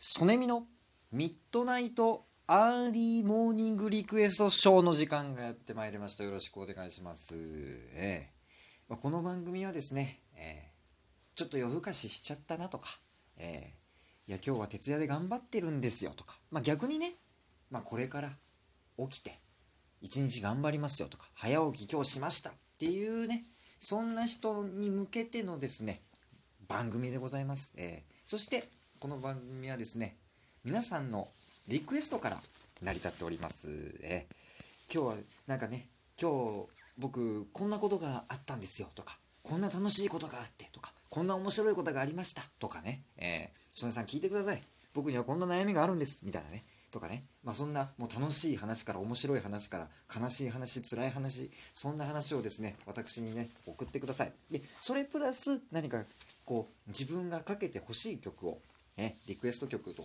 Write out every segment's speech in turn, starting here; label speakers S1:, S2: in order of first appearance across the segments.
S1: ソネミのミッドナイトアーリーモーニングリクエストショーの時間がやってまいりました。よろしくお願いします。ええ。まこの番組はですね、ええ。ちょっと夜更かししちゃったなとか、ええ。いや今日は徹夜で頑張ってるんですよとか、まあ、逆にね、まあ、これから起きて一日頑張りますよとか早起き今日しましたっていうねそんな人に向けてのですね番組でございます、えーそしてこの番組はですね皆さんのリクエストから成り立っております、え今日はなんかね今日僕こんなことがあったんですよとかこんな楽しいことがあってとかこんな面白いことがありましたとかね、えー、曽根さん聞いてください。僕にはこんな悩みがあるんですみたいなね。とかね、まあ、そんなもう楽しい話から面白い話から悲しい話辛い話そんな話をですね私にね送ってください。でそれプラス何かこう自分がかけてほしい曲を、ね、リクエスト曲と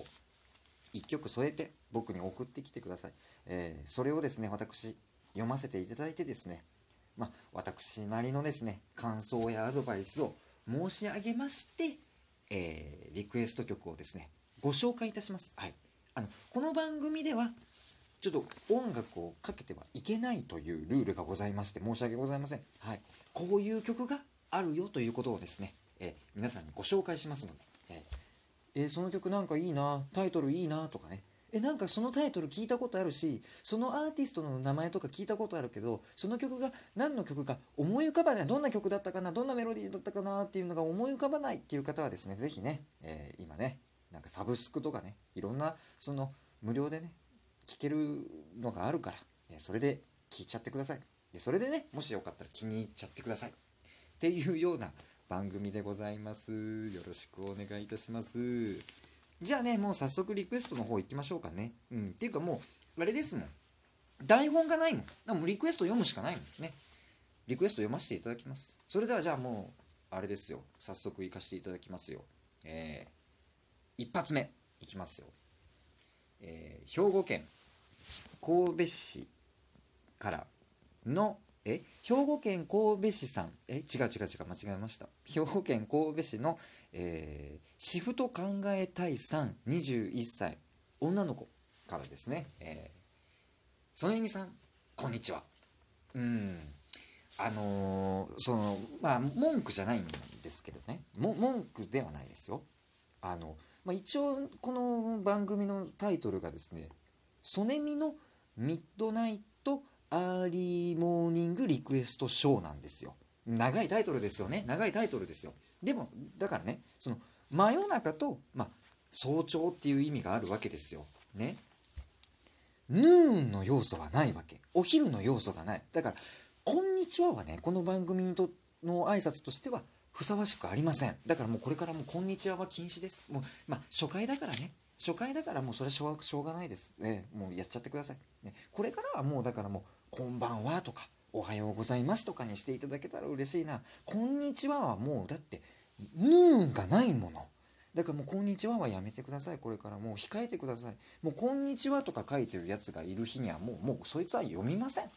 S1: 1曲添えて僕に送ってきてください、えーそれをですね私読ませていただいてですねまあ私なりのですね感想やアドバイスを申し上げまして、えーリクエスト曲をですねご紹介いたします。はい。あのこの番組ではちょっと音楽をかけてはいけないというルールがございまして申し訳ございません。はい、こういう曲があるよということをですね、えー皆さんにご紹介しますので、えーその曲なんかいいなタイトルいいなとかねえなんかそのタイトル聞いたことあるしそのアーティストの名前とか聞いたことあるけどその曲が何の曲か思い浮かばない。どんな曲だったかなどんなメロディーだったかなっていうのが思い浮かばないっていう方はですね是非ね、えー今ねなんかサブスクとかねいろんなその無料でね聞けるのがあるからえそれで聞いちゃってください。でそれでねもしよかったら気に入っちゃってください。っていうような番組でございます。よろしくお願いいたします。じゃあねもう早速リクエストの方行きましょうかね。うん。っていうかもうあれですもん。台本がないもん。だもリクエスト読むしかないもんね。リクエスト読ませていただきます。それではじゃあもうあれですよ。早速行かせていただきますよ。えー、一発目。いきますよ。えー兵庫県神戸市からのえ兵庫県神戸市さん。え違う違う違う間違えました。兵庫県神戸市の、えーシフト考えたいさん21歳。女の子からですね。えー曽根美さんこんにちは。うん。あのーそのまあ文句じゃないんですけどね。も文句ではないですよ。あの、まあ、一応この番組のタイトルがですね「ソネミのミッドナイトアーリーモーニングリクエストショー」なんですよ。長いタイトルですよね。長いタイトルですよ。でもだからねその真夜中と、まあ、早朝っていう意味があるわけですよ。ね。ヌーンの要素はないわけ。お昼の要素がない。だから「こんにちは」はねこの番組との挨拶としてはふさわしくありません。だからもうこれからも「こんにちは」は禁止です。もうまあ初回だからね。初回だからもうそれはしょうがしょうがないです、ね、もうやっちゃってください、ね、これからはもうだからもう「こんばんは」とか「おはようございます」とかにしていただけたら嬉しいな「こんにちは」はもうだってヌーンがないもの。だからもう「こんにちは」はやめてください。これからもう控えてください。もう「こんにちは」とか書いてるやつがいる日にはもうもうそいつは読みません。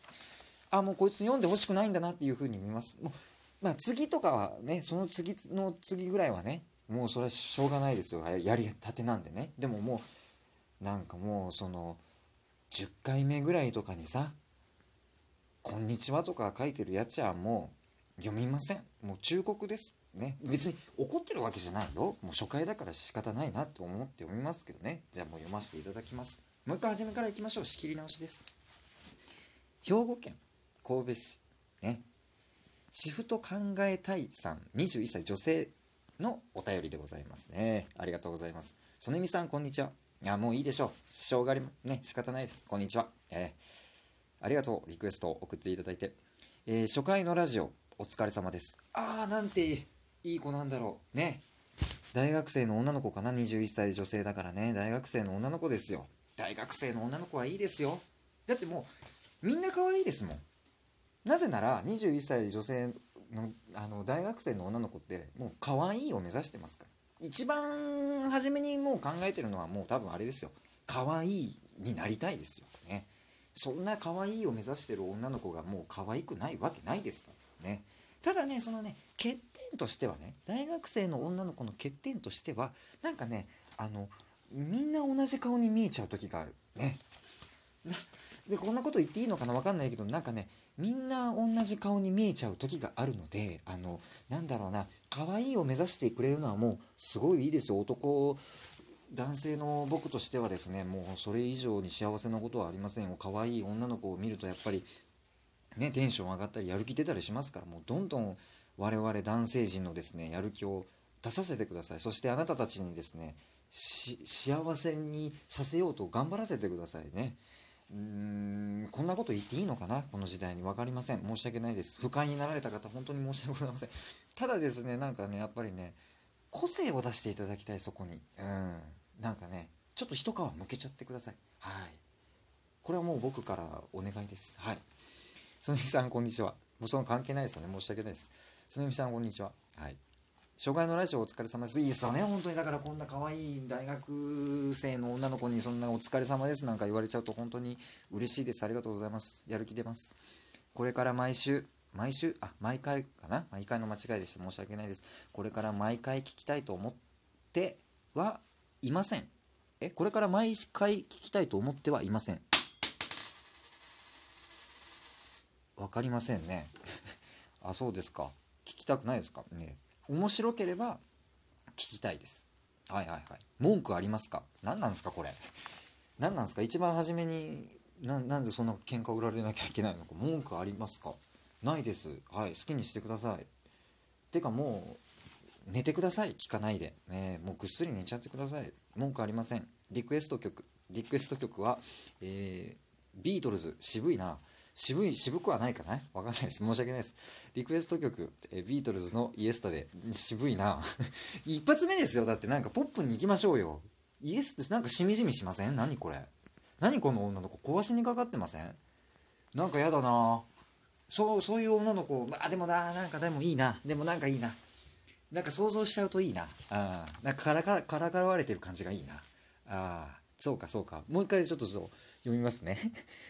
S1: あもうこいつ読んでほしくないんだなっていうふうに見ます。もうまあ次とかはねその次の次ぐらいはねもうそれはしょうがないですよ。やりたてなんでね。でももうなんかもうその10回目ぐらいとかにさ「こんにちは」とか書いてるやつはもう読みません。もう忠告ですね。別に怒ってるわけじゃないよ。もう初回だから仕方ないなって思って読みますけどね。じゃあもう読ませていただきます。もう一回初めからいきましょう。仕切り直しです。兵庫県神戸市ね。シフト考えたいさん。21歳女性のお便りでございますね。ありがとうございます。曽根美さんこんにちは。いやもういいでしょう。しょうがありまね仕方ないです。こんにちは。えー。ありがとう。リクエストを送っていただいて、えー初回のラジオお疲れ様です。あーなんていい子なんだろう。ね。大学生の女の子かな？21歳女性だからね。大学生の女の子ですよ。大学生の女の子はいいですよ。だってもうみんな可愛いですもん。なぜなら21歳女性のあの大学生の女の子ってもう可愛いを目指してますから。一番初めにもう考えてるのはもう多分あれですよ。可愛いになりたいですよ。ね。そんな可愛いを目指してる女の子がもう可愛くないわけないですからね。ただねそのね欠点としてはね大学生の女の子の欠点としてはなんかねあのみんな同じ顔に見えちゃう時があるね。でこんなこと言っていいのかな分かんないけどなんかねみんな同じ顔に見えちゃう時があるのであのなんだろうな可愛いを目指してくれるのはもうすごいいいですよ。男男性の僕としてはですねもうそれ以上に幸せなことはありませんよ。可愛い女の子を見るとやっぱりねテンション上がったりやる気出たりしますからもうどんどん我々男性陣のですねやる気を出させてください。そしてあなたたちにですね幸せにさせようと頑張らせてくださいね。うーんこんなこと言っていいのかな？この時代に。分かりません。申し訳ないです。不快になられた方本当に申し訳ございません。ただですねなんかねやっぱりね個性を出していただきたいそこに。うん。なんかねちょっと一皮むけちゃってください。はい。これはもう僕からお願いです。はい。そのみさんこんにちは。もうその関係ないですよね。申し訳ないです。そのみさんこんにちは。はい。障害のラジオお疲れ様です。いいっすよね、本当に。だからこんな可愛い大学生の女の子にそんなお疲れ様です。なんか言われちゃうと本当に嬉しいです。ありがとうございます。やる気出ます。これから毎週、毎週、あ、毎回かな？毎回の間違いでした。申し訳ないです。これから毎回聞きたいと思ってはいません。え、これから毎回聞きたいと思ってはいません。わかりませんね。あ、そうですか。聞きたくないですか？ね。面白ければ聞きたいです。はいはいはい。文句ありますか？何なんですか？これ。何なんですか？一番初めにななんでそんな喧嘩売られなきゃいけないのか文句ありますか？ないです。はい。好きにしてください。てかもう寝てください。聞かないで。えー、もうぐっすり寝ちゃってください。文句ありません。リクエスト曲。リクエスト曲は、えー、ビートルズ渋いな。渋い、渋くはないかなわかんないです。申し訳ないです。リクエスト曲、えビートルズのイエスタで、渋いな 一発目ですよ。だってなんかポップに行きましょうよ。イエスってなんかしみじみしません？何これ？何この女の子？壊しにかかってません？なんかやだなそう、そういう女の子、まあでもな、なんかでもいいな。でもなんかいいな。なんか想像しちゃうといいな。あ、なんかからか、からかわれてる感じがいいな。あ、そうかそうか。もう一回ちょっとそう。読みますね。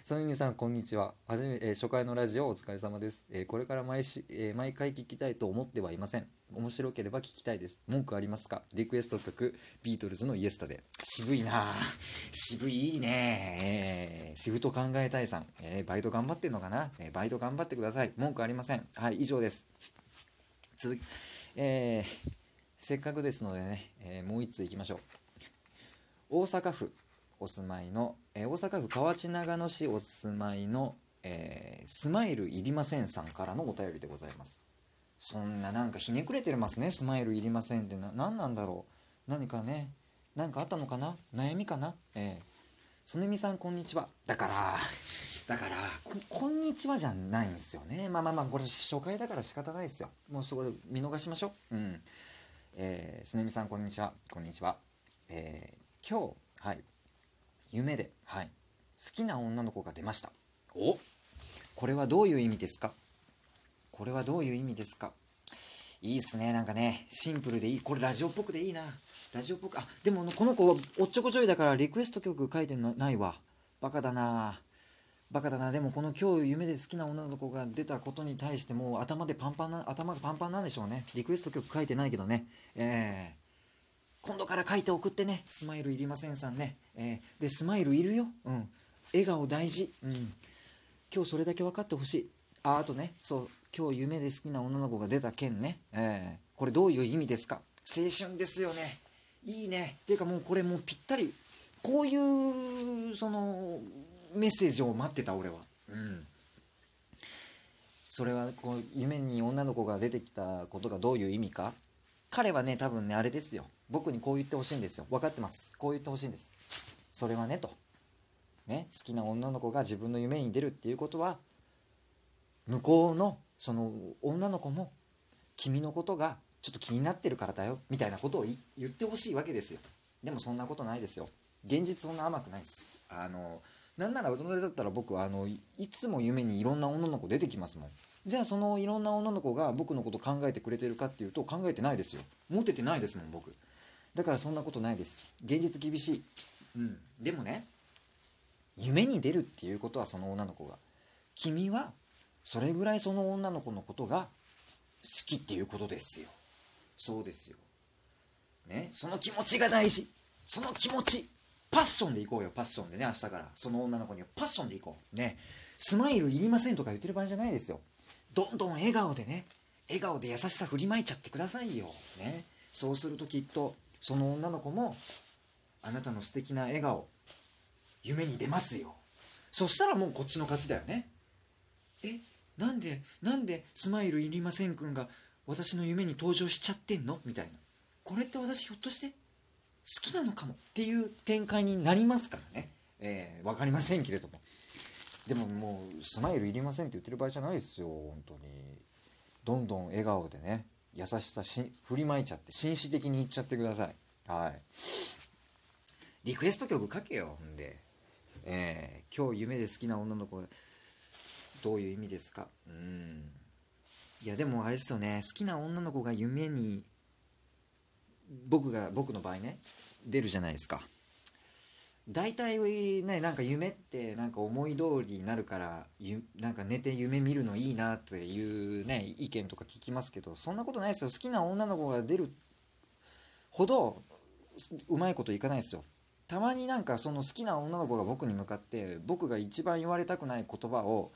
S1: そのみさん、こんにちは。はじめ、えー、初回のラジオお疲れ様です。えー、これから毎し、えー、毎回聞きたいと思ってはいません。面白ければ聞きたいです。文句ありますか？リクエスト曲、ビートルズのイエスタで。渋いな渋いいねえー、仕事考えたいさん。えバイト頑張ってんのかな、えバイト頑張ってください。文句ありません。はい、以上です。続き、えせっかくですのでね、えもう一通いきましょう。大阪府お住まいの、えー、大阪府河内長野市お住まいの、えー、スマイルいりませんさんからのお便りでございます。そんななんかひねくれてますねスマイルいりませんって。な何なんだろう。何かね何かあったのかな？悩みかな？ええ、そねみさんこんにちは。だからだからここんにちはじゃないんですよね。まあまあまあこれ初回だから仕方ないですよ。もうそこで見逃しましょう。うん。えー、すねみさんこんにちは。こんにちは。えー、今日はい。夢で、はい、好きな女の子が出ました。お？これはどういう意味ですか？これはどういう意味ですか？いいっすね。なんかねシンプルでいい。これラジオっぽくでいいな。ラジオっぽくあでもこの子おっちょこちょいだからリクエスト曲書いてないわ。バカだな。バカだな。でもこの今日夢で好きな女の子が出たことに対してもう頭でパンパンな頭がパンパンなんでしょうね。リクエスト曲書いてないけどね。ええ。ー今度から書いて送ってね。スマイルいりませんさんね、えー、でスマイルいるよ、うん、笑顔大事、うん、今日それだけ分かってほしい。ああとね。そう。今日夢で好きな女の子が出た件ね、えー、これどういう意味ですか。青春ですよね。いいね。っていうかもうこれもうぴったり。こういうそのメッセージを待ってた俺は。うん。それはこう夢に女の子が出てきたことがどういう意味か。彼はね多分ねあれですよ。僕にこう言ってほしいんですよ。分かってます。こう言ってほしいんです。それはねと。ね好きな女の子が自分の夢に出るっていうことは向こうのその女の子も君のことがちょっと気になってるからだよみたいなことを言ってほしいわけですよ。でもそんなことないですよ。現実そんな甘くないです。あのなんなら大人だったら僕あのいつも夢にいろんな女の子出てきますもん。じゃあそのいろんな女の子が僕のこと考えてくれてるかっていうと考えてないですよ。モテてないですもん僕。だからそんなことないです。現実厳しい。うん。でもね夢に出るっていうことはその女の子が。君はそれぐらいその女の子のことが好きっていうことですよ。そうですよ。ね。その気持ちが大事。その気持ち。パッションでいこうよ。パッションでね明日から。その女の子には。パッションでいこう。ね。スマイルいりませんとか言ってる場合じゃないですよ。どんどん笑顔でね。笑顔で優しさ振りまいちゃってくださいよ。ね。そうするときっとその女の子もあなたの素敵な笑顔夢に出ますよ。そしたらもうこっちの勝ちだよね。えなんでなんでスマイルいりませんくんが私の夢に登場しちゃってんの？みたいな。これって私ひょっとして好きなのかも？っていう展開になりますからね。えー、分かりませんけれども。でももうスマイルいりませんって言ってる場合じゃないですよ本当に。どんどん笑顔でね。優しさし振りまいちゃって紳士的に言っちゃってください。はい。リクエスト曲書けよほんで。えー、今日夢で好きな女の子どういう意味ですか？うん。いやでもあれですよね。好きな女の子が夢に僕が僕の場合ね出るじゃないですか。大体ねなんか夢ってなんか思い通りになるからゆなんか寝て夢見るのいいなっていうね意見とか聞きますけどそんなことないですよ。好きな女の子が出るほどうまいこといかないですよ。たまになんかその好きな女の子が僕に向かって僕が一番言われたくない言葉を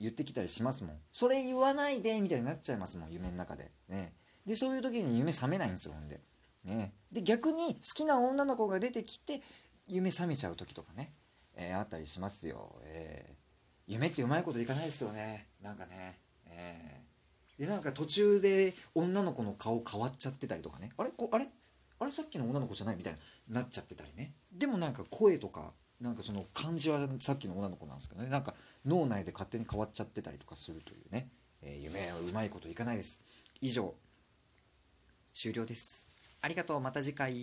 S1: 言ってきたりしますもん。それ言わないでみたいになっちゃいますもん夢の中で。ね。でそういう時に夢覚めないんですよほんで。ね。で逆に好きな女の子が出てきて夢覚めちゃう時とかね、えー、あったりしますよ、えー、夢ってうまいこといかないですよね。なんかね、えー、でなんか途中で女の子の顔変わっちゃってたりとかね。あれ？こあれ？あれさっきの女の子じゃない？みたいになっちゃってたりね。でもなんか声とかなんかその感じはさっきの女の子なんですけどね。なんか脳内で勝手に変わっちゃってたりとかするというね、えー、夢はうまいこといかないです。以上終了です。ありがとう。また次回。